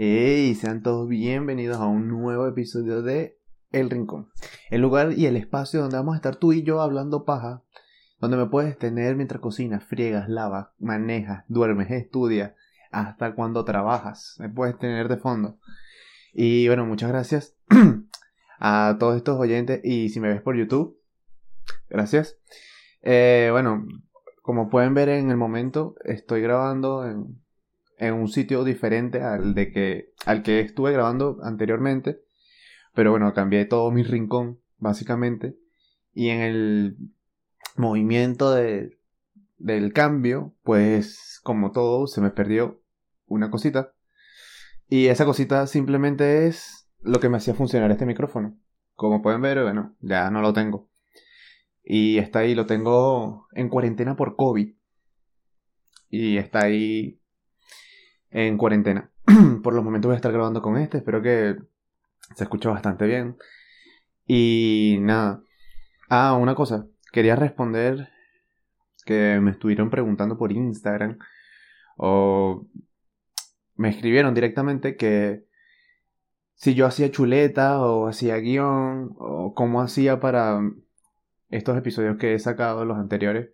Hey, sean todos bienvenidos a un nuevo episodio de El Rincón. El lugar y el espacio donde vamos a estar tú y yo hablando paja. Donde me puedes tener mientras cocinas, friegas, lavas, manejas, duermes, estudias, hasta cuando trabajas. Me puedes tener de fondo. Y bueno, muchas gracias a todos estos oyentes. Y si me ves por YouTube, gracias. Eh, bueno, como pueden ver en el momento, estoy grabando en en un sitio diferente al de que al que estuve grabando anteriormente. Pero bueno, cambié todo mi rincón, básicamente. Y en el movimiento de, del cambio, pues como todo, se me perdió una cosita. Y esa cosita simplemente es lo que me hacía funcionar este micrófono. Como pueden ver, bueno, ya no lo tengo. Y está ahí, lo tengo en cuarentena por COVID. Y está ahí en cuarentena. Por los momentos voy a estar grabando con este, espero que se escuche bastante bien. Y nada. Ah, una cosa, quería responder que me estuvieron preguntando por Instagram o me escribieron directamente que si yo hacía chuleta o hacía guion o cómo hacía para estos episodios que he sacado, los anteriores,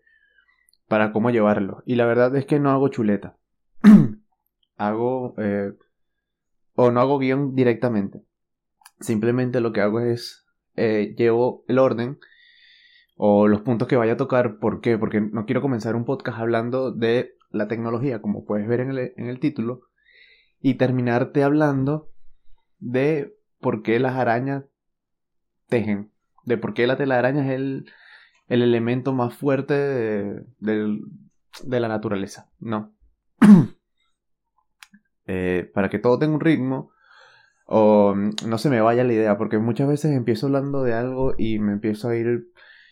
para cómo llevarlos. Y la verdad es que no hago chuleta. hago eh, o no hago guion directamente. Simplemente lo que hago es eh, llevo el orden o los puntos que vaya a tocar. ¿Por qué? Porque no quiero comenzar un podcast hablando de la tecnología, como puedes ver en el, en el título, y terminarte hablando de por qué las arañas tejen, de por qué la telaraña es el, el elemento más fuerte de, de la naturaleza. No. Eh, para que todo tenga un ritmo o mm, no se me vaya la idea, porque muchas veces empiezo hablando de algo y me empiezo a ir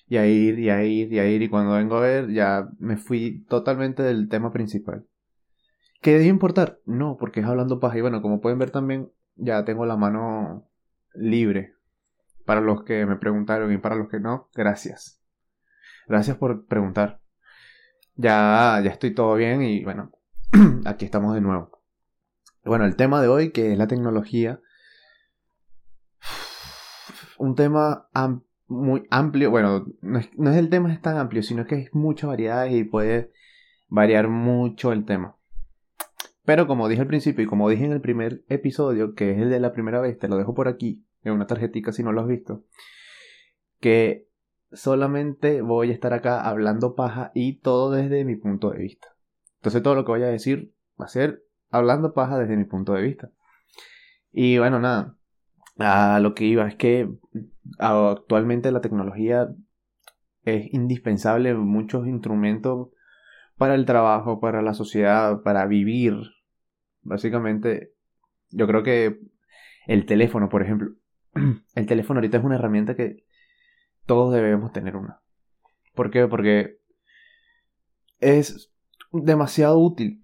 y a ir y a ir y a ir y cuando vengo a ver ya me fui totalmente del tema principal. ¿Qué debe importar? No, porque es hablando paja y bueno, como pueden ver también ya tengo la mano libre para los que me preguntaron y para los que no, gracias. Gracias por preguntar. Ya, ya estoy todo bien y bueno, aquí estamos de nuevo. Bueno, el tema de hoy, que es la tecnología. Un tema muy amplio. Bueno, no es, el tema es tan amplio, sino que es mucha variedad y puede variar mucho el tema. Pero como dije al principio y como dije en el primer episodio, que es el de la primera vez, te lo dejo por aquí, en una tarjetita si no lo has visto, que solamente voy a estar acá hablando paja y todo desde mi punto de vista. Entonces todo lo que voy a decir va a ser hablando paja desde mi punto de vista. Y bueno, nada, a lo que iba es que actualmente la tecnología es indispensable en muchos instrumentos para el trabajo, para la sociedad, para vivir. Básicamente, yo creo que el teléfono, por ejemplo, el teléfono ahorita es una herramienta que todos debemos tener una. ¿Por qué? Porque es demasiado útil.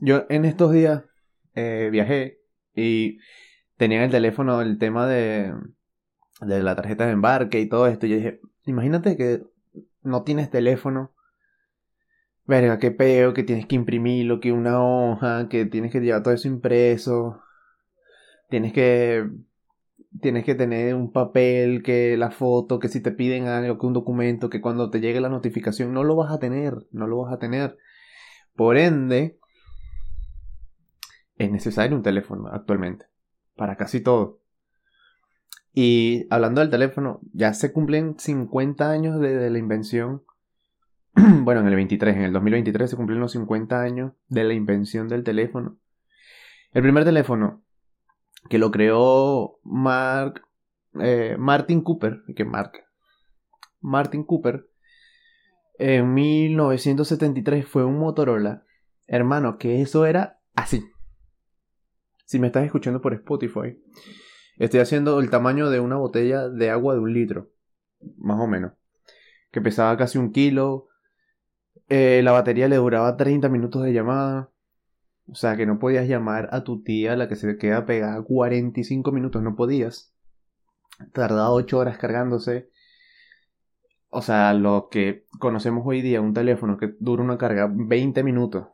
Yo en estos días eh, viajé y tenía en el teléfono el tema de, de la tarjeta de embarque y todo esto. Y yo dije, imagínate que no tienes teléfono. Verga, qué peo, que tienes que imprimirlo, que una hoja, que tienes que llevar todo eso impreso. Tienes que tienes que tener un papel, que la foto, que si te piden algo, que un documento, que cuando te llegue la notificación no lo vas a tener, no lo vas a tener. Por ende, es necesario un teléfono actualmente. Para casi todo. Y hablando del teléfono, ya se cumplen 50 años de, la invención. bueno, en el 23, en el 2023 se cumplen los 50 años de la invención del teléfono. El primer teléfono que lo creó Mark, eh, Martin Cooper, que Mark, Martin Cooper, en 1973 fue un Motorola. Hermano, que eso era así. Si me estás escuchando por Spotify, estoy haciendo el tamaño de una botella de agua de un litro, más o menos, que pesaba casi un kilo. Eh, la batería le duraba 30 minutos de llamada. O sea que no podías llamar a tu tía, la que se queda pegada 45 minutos, no podías. Tardaba 8 horas cargándose. O sea, lo que conocemos hoy día, un teléfono que dura una carga 20 minutos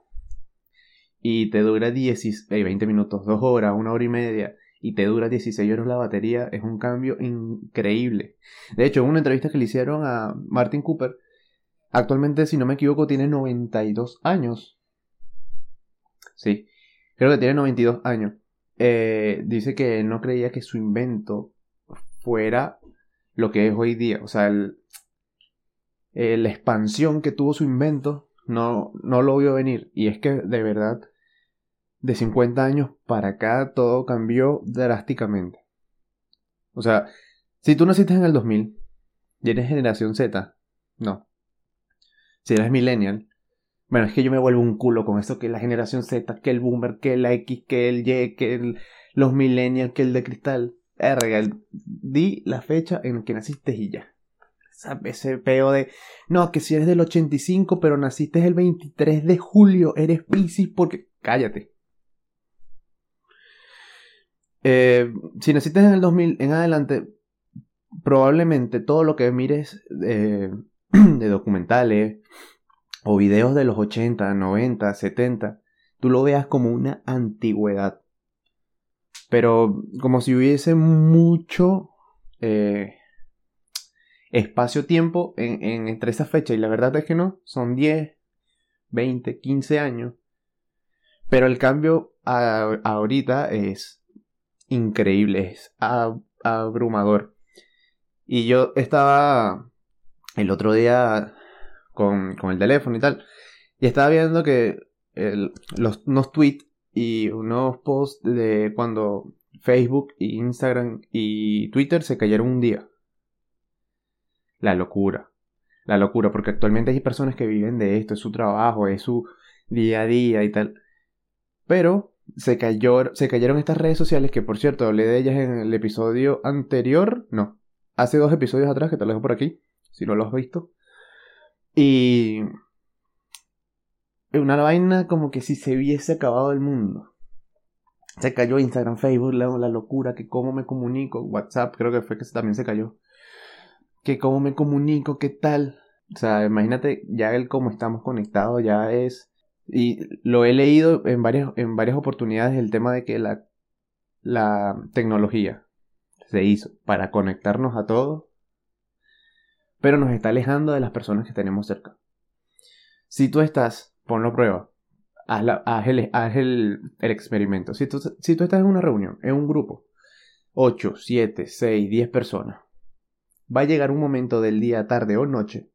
y te dura 10, 20 minutos, 2 horas, 1 hora y media y te dura 16 horas la batería, es un cambio increíble. De hecho, en una entrevista que le hicieron a Martin Cooper, actualmente, si no me equivoco, tiene 92 años. Sí, creo que tiene 92 años. Eh, dice que no creía que su invento fuera lo que es hoy día. O sea, eh, la expansión que tuvo su invento no, no lo vio venir. Y es que de verdad de 50 años para acá todo cambió drásticamente. O sea, si tú naciste en el 2000 y eres generación Z, no. Si eres millennial, bueno, es que yo me vuelvo un culo con esto que la generación Z, que el boomer, que la X, que el Y, que los millennials, que el de cristal. R, di la fecha en que naciste y ya. Ese peo de, no, que si eres del 85 pero naciste el 23 de julio, eres Pisces porque... Cállate. Eh, si necesitas en el 2000 en adelante, probablemente todo lo que mires de documentales o videos de los 80, 90, 70, tú lo veas como una antigüedad. Pero como si hubiese mucho eh, espacio-tiempo en, entre esa fecha. Y la verdad es que no, son 10, 20, 15 años. Pero el cambio ahorita es increíble, es abrumador. Y yo estaba el otro día con, el teléfono y tal, y estaba viendo que los, unos tweets y unos posts de cuando Facebook, Instagram y Twitter se cayeron un día. La locura. La locura, porque actualmente hay personas que viven de esto, es su trabajo, es su día a día y tal. Pero se, cayó, se cayeron estas redes sociales, que por cierto, hablé de ellas en el episodio anterior, no, hace dos episodios atrás, que te lo dejo por aquí, si no lo has visto. Y... Una vaina como que si se hubiese acabado el mundo. Se cayó Instagram, Facebook, la, la locura, que cómo me comunico, WhatsApp, creo que fue que también se cayó. Que cómo me comunico, qué tal. O sea, imagínate ya el cómo estamos conectados, ya es y lo he leído en varias, en varias oportunidades el tema de que la, la tecnología se hizo para conectarnos a todos, pero nos está alejando de las personas que tenemos cerca. Si tú estás, ponlo a prueba, haz, haz, el, haz el, el, experimento. Si tú, si tú estás en una reunión, en un grupo, 8, 7, 6, 10 personas, va a llegar un momento del día, tarde o noche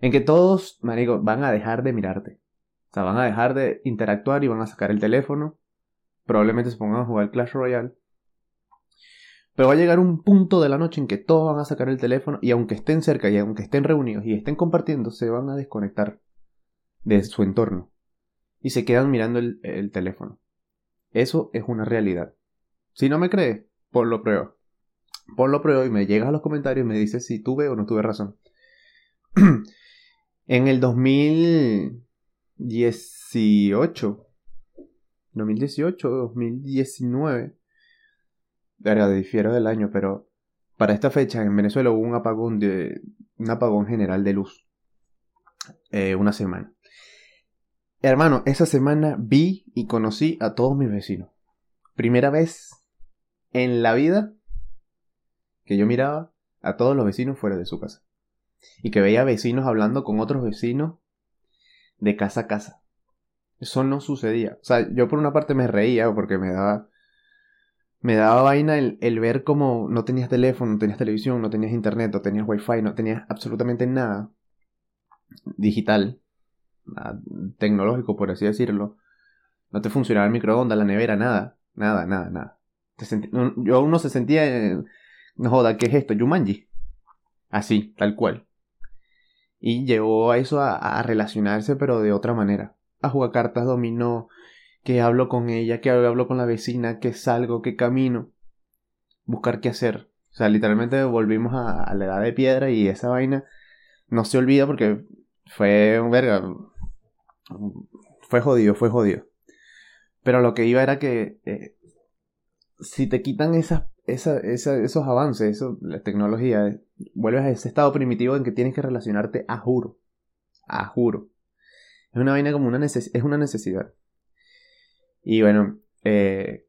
en que todos, marico, van a dejar de mirarte sea, van a dejar de interactuar y van a sacar el teléfono. Probablemente se pongan a jugar Clash Royale. Pero va a llegar un punto de la noche en que todos van a sacar el teléfono y aunque estén cerca y aunque estén reunidos y estén compartiendo, se van a desconectar de su entorno y se quedan mirando el, teléfono. Eso es una realidad. Si no me crees, ponlo prueba. Ponlo prueba y me llegas a los comentarios y me dices si tuve o no tuve razón. en el 2000 18. 2018, 2019. Verga, difiero del año, pero para esta fecha en Venezuela hubo un apagón de un apagón general de luz. Eh, una semana. Hermano, esa semana vi y conocí a todos mis vecinos. Primera vez en la vida que yo miraba a todos los vecinos fuera de su casa. Y que veía vecinos hablando con otros vecinos de casa a casa. Eso no sucedía. O sea, yo por una parte me reía porque me daba. Me daba vaina el, ver cómo no tenías teléfono, no tenías televisión, no tenías internet, no tenías wifi, no tenías absolutamente nada digital, tecnológico, por así decirlo. No te funcionaba el microondas, la nevera, nada. Nada, nada, nada. yo uno se sentía. no joda, ¿qué es esto? Yumanji. Así, tal cual. Y llevó a eso a, relacionarse, pero de otra manera. A jugar cartas dominó, que hablo con ella, que hablo con la vecina, que salgo, que camino. Buscar qué hacer. O sea, literalmente volvimos a, la edad de piedra y esa vaina no se olvida porque fue un verga. Fue jodido, fue jodido. Pero lo que iba era que eh, si te quitan esas esa, esos avances, eso, la tecnología, vuelves a ese estado primitivo en que tienes que relacionarte a juro. A juro. Es una vaina como una, es una necesidad. Y bueno, eh,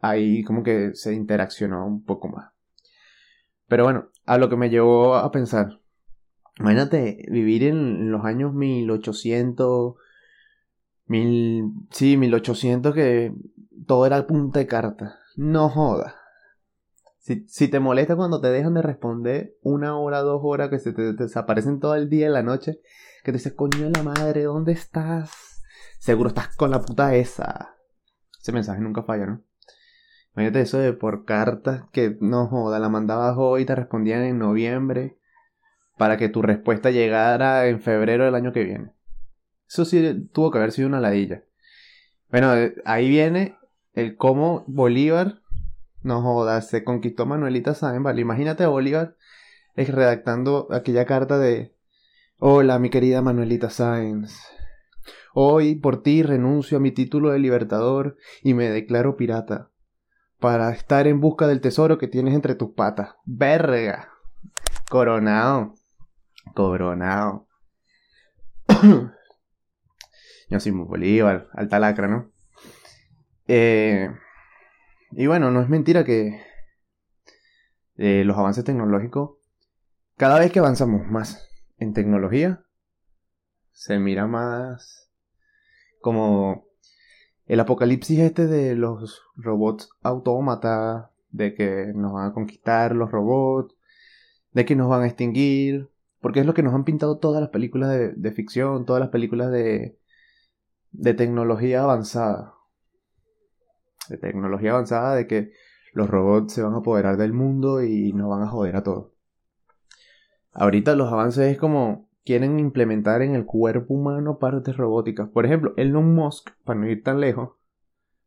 ahí como que se interaccionó un poco más. Pero bueno, a lo que me llevó a pensar. Imagínate vivir en los años 1800, mil, sí, 1800 que todo era punta de carta. No joda. Si, te molesta cuando te dejan de responder una hora, dos horas, que se te, desaparecen todo el día y la noche, que te dices, coño de la madre, ¿dónde estás? Seguro estás con la puta esa. Ese mensaje nunca falla, ¿no? Imagínate eso de por cartas que no joda, la mandabas hoy y te respondían en noviembre para que tu respuesta llegara en febrero del año que viene. Eso sí tuvo que haber sido una ladilla. Bueno, eh, ahí viene el cómo Bolívar, no joda, se conquistó Manuelita Sáenz, ¿vale? Imagínate a Bolívar redactando aquella carta de Hola, mi querida Manuelita Sáenz. Hoy por ti renuncio a mi título de libertador y me declaro pirata para estar en busca del tesoro que tienes entre tus patas. Verga. Coronado. Coronado. Yo soy muy Bolívar, alta lacra, ¿no? Eh, y bueno, no es mentira que eh, los avances tecnológicos, cada vez que avanzamos más en tecnología, se mira más como el apocalipsis este de los robots autómata, de que nos van a conquistar los robots, de que nos van a extinguir, porque es lo que nos han pintado todas las películas de, ficción, todas las películas de tecnología avanzada. De tecnología avanzada, de que los robots se van a apoderar del mundo y nos van a joder a todos. Ahorita los avances es como quieren implementar en el cuerpo humano partes robóticas. Por ejemplo, Elon Musk, para no ir tan lejos,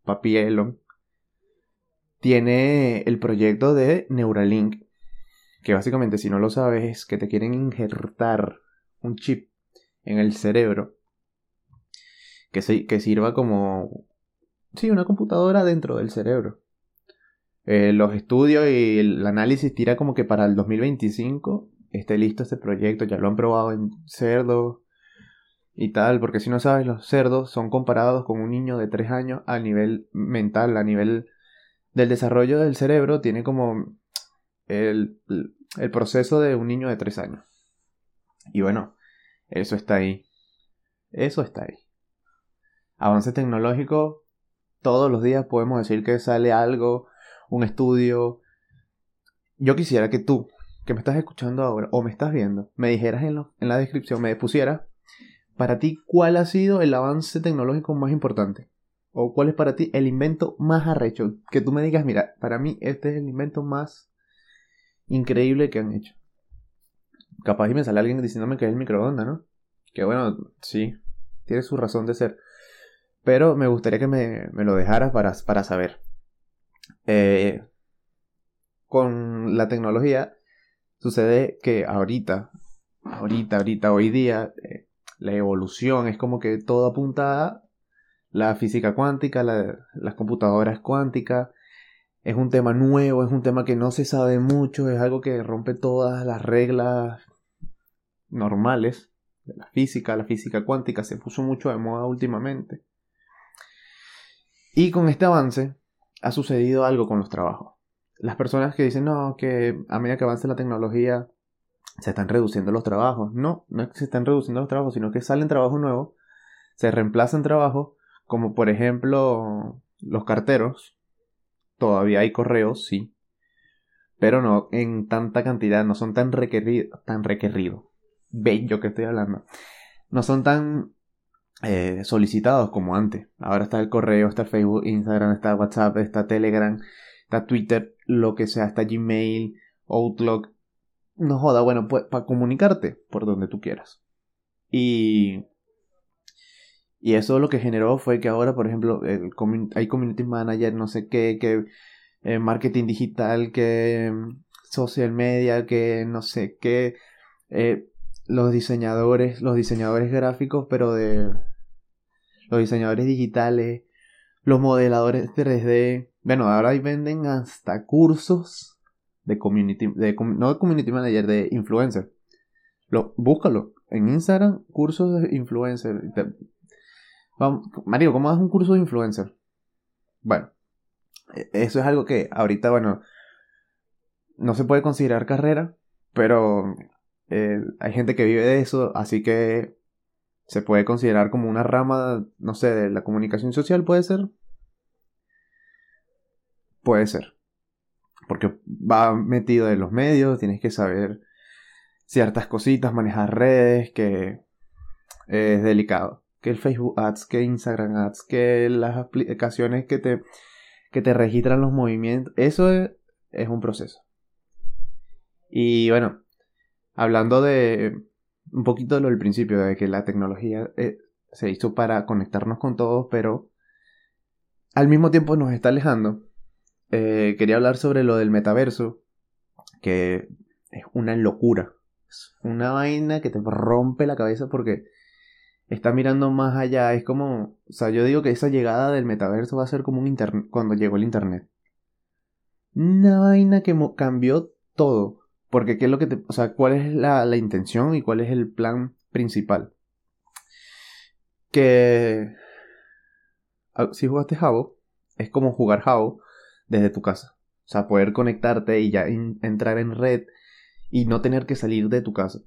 papi Elon, tiene el proyecto de Neuralink, que básicamente, si no lo sabes, es que te quieren injertar un chip en el cerebro que, que sirva como, sí, una computadora dentro del cerebro. Eh, los estudios y el análisis tira como que para el 2025 esté listo este proyecto, ya lo han probado en cerdos y tal, porque si no sabes, los cerdos son comparados con un niño de 3 años a nivel mental, a nivel del desarrollo del cerebro, tiene como el, el proceso de un niño de 3 años. Y bueno, eso está ahí. Eso está ahí. Avance tecnológico, todos los días podemos decir que sale algo, un estudio. Yo quisiera que tú, que me estás escuchando ahora o me estás viendo, me dijeras en, en la descripción, me pusieras, para ti, ¿cuál ha sido el avance tecnológico más importante? ¿O cuál es para ti el invento más arrecho? Que tú me digas, mira, para mí este es el invento más increíble que han hecho. Capaz y me sale alguien diciéndome que es el microondas, ¿no? Que bueno, sí, tiene su razón de ser. Pero me gustaría que me, me lo dejaras para, para saber. Eh, con la tecnología Sucede que ahorita, ahorita, ahorita, hoy día, eh, la evolución es como que todo apunta a la física cuántica, las computadoras cuánticas. Es un tema nuevo, es un tema que no se sabe mucho, es algo que rompe todas las reglas normales de la física. La física cuántica se puso mucho de moda últimamente. Y con este avance ha sucedido algo con los trabajos las personas que dicen, no, que a medida que avance la tecnología se están reduciendo los trabajos. No, no es que se están reduciendo los trabajos, sino que salen trabajos nuevos, se reemplazan trabajos, como por ejemplo los carteros. Todavía hay correos, sí. Pero no en tanta cantidad, no son tan requeridos, tan requeridos. Bello que estoy hablando. No son tan eh, solicitados como antes. Ahora está el correo, está Facebook, Instagram, está WhatsApp, está Telegram, está Twitter, lo que sea, hasta Gmail, Outlook. No joda, bueno, pues para comunicarte por donde tú quieras. Y. Y eso lo que generó fue que ahora, por ejemplo, hay community manager, no sé qué, que eh, marketing digital, que mm, social media, que no sé qué. Eh, los diseñadores, los diseñadores gráficos, pero de los diseñadores digitales, los modeladores 3D, bueno, ahora ahí venden hasta cursos de community, de, no de community manager, de influencer. Lo, búscalo en Instagram, cursos de influencer. Mario, ¿cómo das un curso de influencer? Bueno, e, eso es algo que ahorita, bueno, no se puede considerar carrera, pero eh, hay gente que vive de eso, así que se puede considerar como una rama, no sé, de la comunicación social, puede ser. Puede ser. Porque va metido en los medios, tienes que saber ciertas cositas, manejar redes, que es delicado. Que el Facebook Ads, que Instagram Ads, que las aplicaciones que te, que te registran los movimientos. Eso es, es un proceso. Y bueno, hablando de un poquito lo del principio, de que la tecnología eh, se hizo para conectarnos con todos, pero al mismo tiempo nos está alejando. Eh, quería hablar sobre lo del metaverso, que es una locura. Es una vaina que te rompe la cabeza porque está mirando más allá. Es como, o sea, yo digo que esa llegada del metaverso va a ser como un internet, cuando llegó el internet. Una vaina que cambió todo. Porque qué es lo que te, o sea, cuál es la, la intención y cuál es el plan principal. Que ah, si jugaste Jabo, es como jugar Jabo desde tu casa. O sea, poder conectarte y ya entrar en red y no tener que salir de tu casa.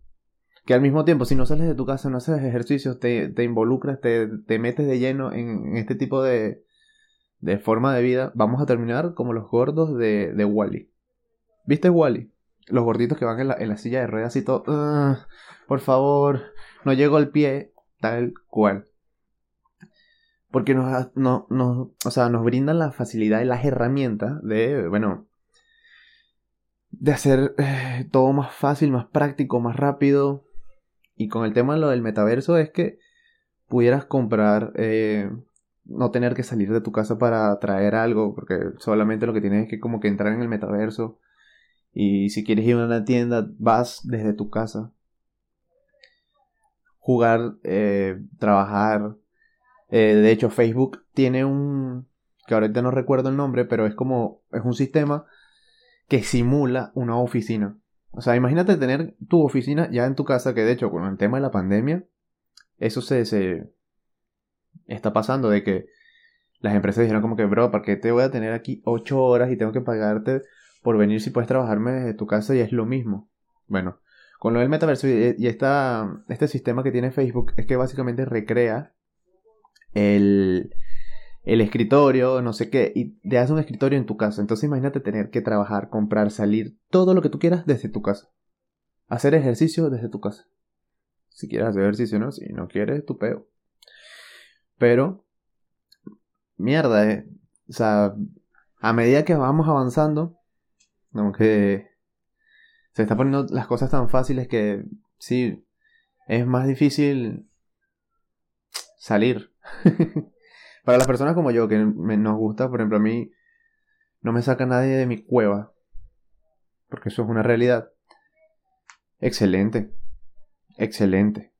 Que al mismo tiempo, si no sales de tu casa, no haces ejercicios, te, te involucras, te, te, metes de lleno en, este tipo de, de forma de vida, vamos a terminar como los gordos de, de Wally. ¿Viste Wally? Los gorditos que van en la, en la silla de ruedas y todo, por favor, no llego al pie, tal cual. Porque nos, no, o sea, nos brindan la facilidad y las herramientas de, bueno, de hacer eh, todo más fácil, más práctico, más rápido. Y con el tema lo del metaverso es que pudieras comprar, eh, no tener que salir de tu casa para traer algo, porque solamente lo que tienes es que como que entrar en el metaverso y si quieres ir a una tienda, vas desde tu casa. Jugar, eh, trabajar. Eh, de hecho, Facebook tiene un... que ahorita no recuerdo el nombre, pero es como... es un sistema que simula una oficina. O sea, imagínate tener tu oficina ya en tu casa, que de hecho con el tema de la pandemia, eso se, se está pasando de que las empresas dijeron como que, bro, ¿para qué te voy a tener aquí 8 horas y tengo que pagarte por venir si puedes trabajarme desde tu casa y es lo mismo. Bueno, con lo del metaverso y, esta, este sistema que tiene Facebook es que básicamente recrea el, el escritorio, no sé qué, y te hace un escritorio en tu casa. Entonces imagínate tener que trabajar, comprar, salir, todo lo que tú quieras desde tu casa. Hacer ejercicio desde tu casa. Si quieres hacer ejercicio, ¿no? Si no quieres, tu peo. Pero, mierda, eh. O sea, a medida que vamos avanzando, aunque se está poniendo las cosas tan fáciles que sí, es más difícil salir. Para las personas como yo, que nos gusta, por ejemplo, a mí no me saca nadie de mi cueva, porque eso es una realidad. Excelente, excelente.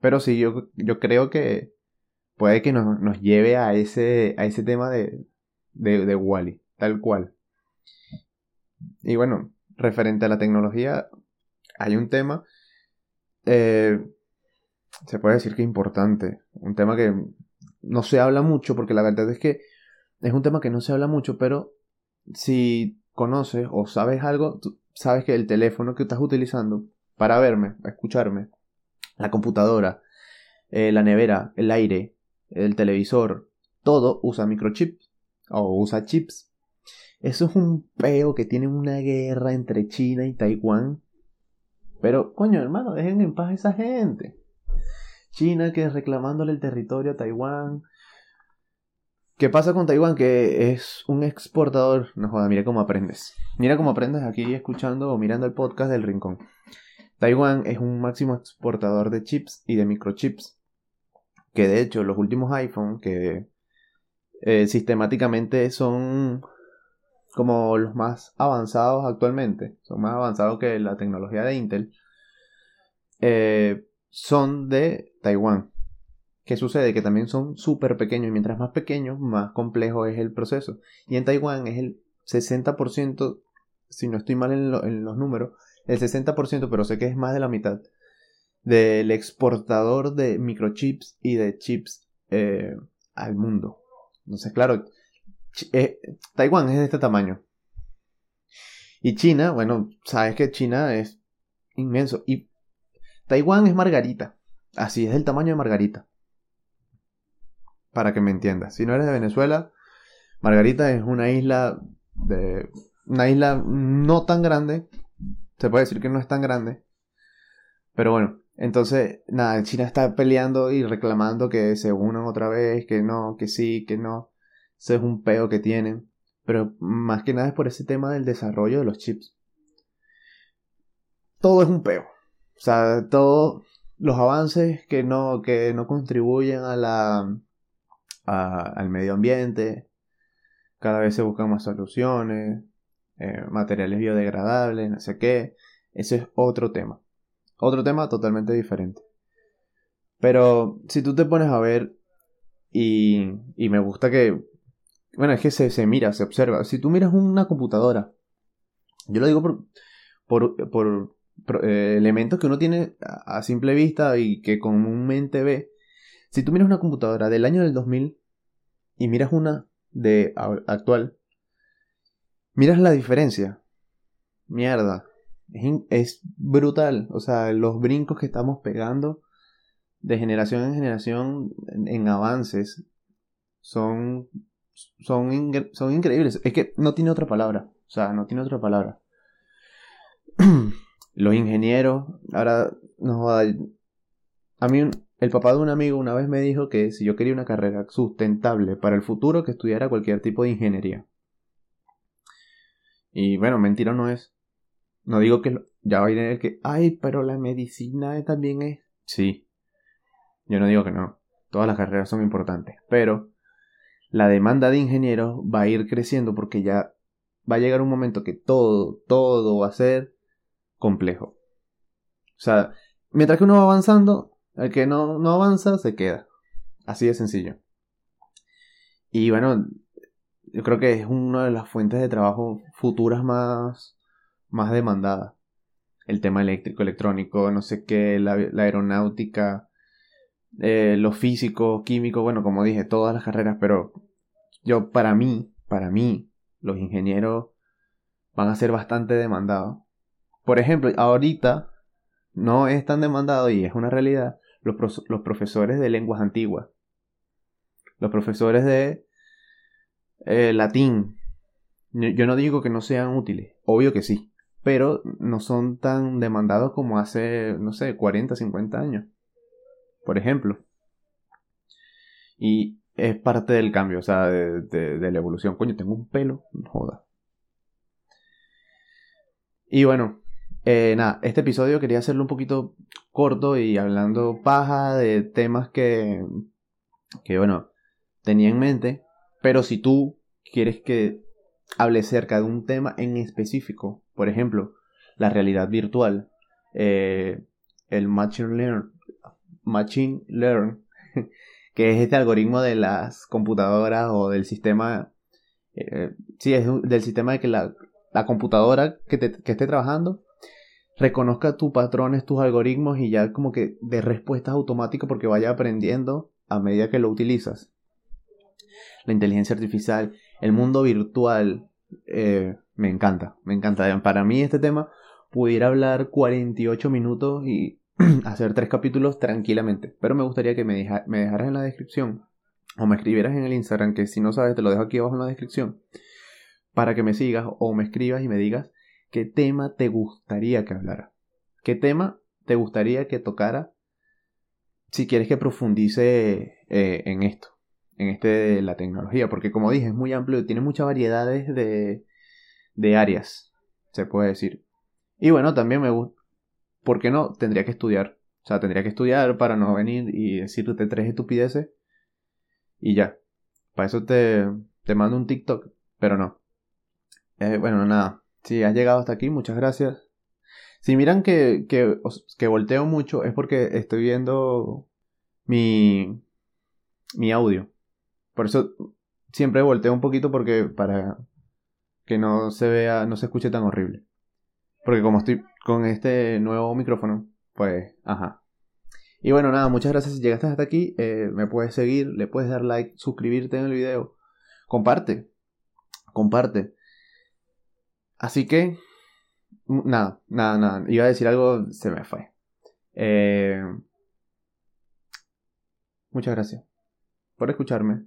Pero sí, yo, yo creo que puede que nos, nos lleve a ese, a ese tema de, de, de Wally, tal cual. Y bueno, referente a la tecnología, hay un tema, eh, se puede decir que importante, un tema que no se habla mucho, porque la verdad es que es un tema que no se habla mucho, pero si conoces o sabes algo, sabes que el teléfono que estás utilizando para verme, escucharme, la computadora, eh, la nevera, el aire, el televisor, todo usa microchips o usa chips. Eso es un peo que tiene una guerra entre China y Taiwán. Pero, coño, hermano, dejen en paz a esa gente. China que reclamándole el territorio a Taiwán. ¿Qué pasa con Taiwán? Que es un exportador. No joda, mira cómo aprendes. Mira cómo aprendes aquí escuchando o mirando el podcast del Rincón. Taiwán es un máximo exportador de chips y de microchips. Que de hecho, los últimos iPhone que eh, sistemáticamente son como los más avanzados actualmente, son más avanzados que la tecnología de Intel, eh, son de Taiwán. ¿Qué sucede? Que también son súper pequeños y mientras más pequeños, más complejo es el proceso. Y en Taiwán es el 60%, si no estoy mal en, los números, el 60%, pero sé que es más de la mitad, del exportador de microchips y de chips eh, al mundo. Entonces, claro, eh, Taiwán es de este tamaño. Y China, bueno, sabes que China es inmenso. Y Taiwán es Margarita. Así es del tamaño de Margarita. Para que me entiendas. Si no eres de Venezuela, Margarita es una isla de. Una isla no tan grande. Se puede decir que no es tan grande. Pero bueno, entonces, nada, China está peleando y reclamando que se unan otra vez, que no, que sí, que no. Ese es un peo que tienen. Pero más que nada es por ese tema del desarrollo de los chips. Todo es un peo. O sea, todos los avances que no, que no contribuyen a la, al medio ambiente. Cada vez se buscan más soluciones. Eh, materiales biodegradables, no sé qué. Ese es otro tema. Otro tema totalmente diferente. Pero si tú te pones a ver y, y me gusta que... Bueno, es que se, se, mira, se observa. Si tú miras una computadora, yo lo digo por, por, por, eh, elementos que uno tiene a, simple vista y que comúnmente ve. Si tú miras una computadora del año del 2000 y miras una de actual, miras la diferencia. Mierda, es, brutal. O sea, los brincos que estamos pegando de generación en generación en, avances son, son, son increíbles. Es que no tiene otra palabra. O sea, no tiene otra palabra. los ingenieros, ahora no a mí el papá de un amigo una vez me dijo que si yo quería una carrera sustentable para el futuro que estudiara cualquier tipo de ingeniería. Y bueno, mentira no es. No digo que ya va a ir en el que, ay, pero la medicina también es. Sí. Yo no digo que no. Todas las carreras son importantes. Pero la demanda de ingenieros va a ir creciendo porque ya va a llegar un momento que todo, todo va a ser complejo. O sea, mientras que uno va avanzando, el que no, no avanza se queda. Así de sencillo. Y bueno, yo creo que es una de las fuentes de trabajo futuras más más demandada. El tema eléctrico, electrónico, no sé qué, la, aeronáutica, eh, lo físico, químico, bueno, como dije, todas las carreras, pero yo, para mí, para mí, los ingenieros van a ser bastante demandados. Por ejemplo, ahorita no es tan demandado y es una realidad los, los profesores de lenguas antiguas. Los profesores de eh, latín. Yo no digo que no sean útiles, obvio que sí pero no son tan demandados como hace, no sé, 40, 50 años, por ejemplo. Y es parte del cambio, o sea, de, la evolución. Coño, tengo un pelo, joda. Y bueno, eh, nada, este episodio quería hacerlo un poquito corto y hablando paja de temas que, que bueno, tenía en mente. Pero si tú quieres que hable cerca de un tema en específico, por ejemplo, la realidad virtual, eh, el Machine Learn, Machine Learn, que es este algoritmo de las computadoras o del sistema, eh, sí, es del sistema de que la, computadora que, que esté trabajando reconozca tus patrones, tus algoritmos y ya como que de respuestas automáticas porque vaya aprendiendo a medida que lo utilizas. La inteligencia artificial, el mundo virtual, eh, me encanta, me encanta. Para mí este tema pudiera hablar 48 minutos y hacer tres capítulos tranquilamente. Pero me gustaría que me, me dejaras en la descripción o me escribieras en el Instagram, que si no sabes te lo dejo aquí abajo en la descripción, para que me sigas o me escribas y me digas qué tema te gustaría que hablara. ¿Qué tema te gustaría que tocara si quieres que profundice eh, en esto? en este de la tecnología, porque como dije, es muy amplio, tiene muchas variedades de, de áreas, se puede decir. Y bueno, también me ¿por qué no? Tendría que estudiar, o sea, tendría que estudiar para no venir y decirte tres estupideces y ya. Para eso te, te mando un TikTok, pero no. Eh, bueno, nada, si has llegado hasta aquí, muchas gracias. Si miran que, que, que volteo mucho es porque estoy viendo mi, mi audio. Por eso siempre volteo un poquito porque para que no se vea, no se escuche tan horrible. Porque como estoy con este nuevo micrófono, pues, ajá. Y bueno, nada, muchas gracias si llegaste hasta aquí. Eh, me puedes seguir, le puedes dar like, suscribirte en el video. Comparte. comparte. Así que, nada, nada, nada. Iba a decir algo, se me fue. Eh, muchas gracias por escucharme.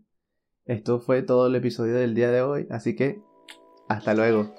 Esto fue todo el episodio del día de hoy, así que hasta luego.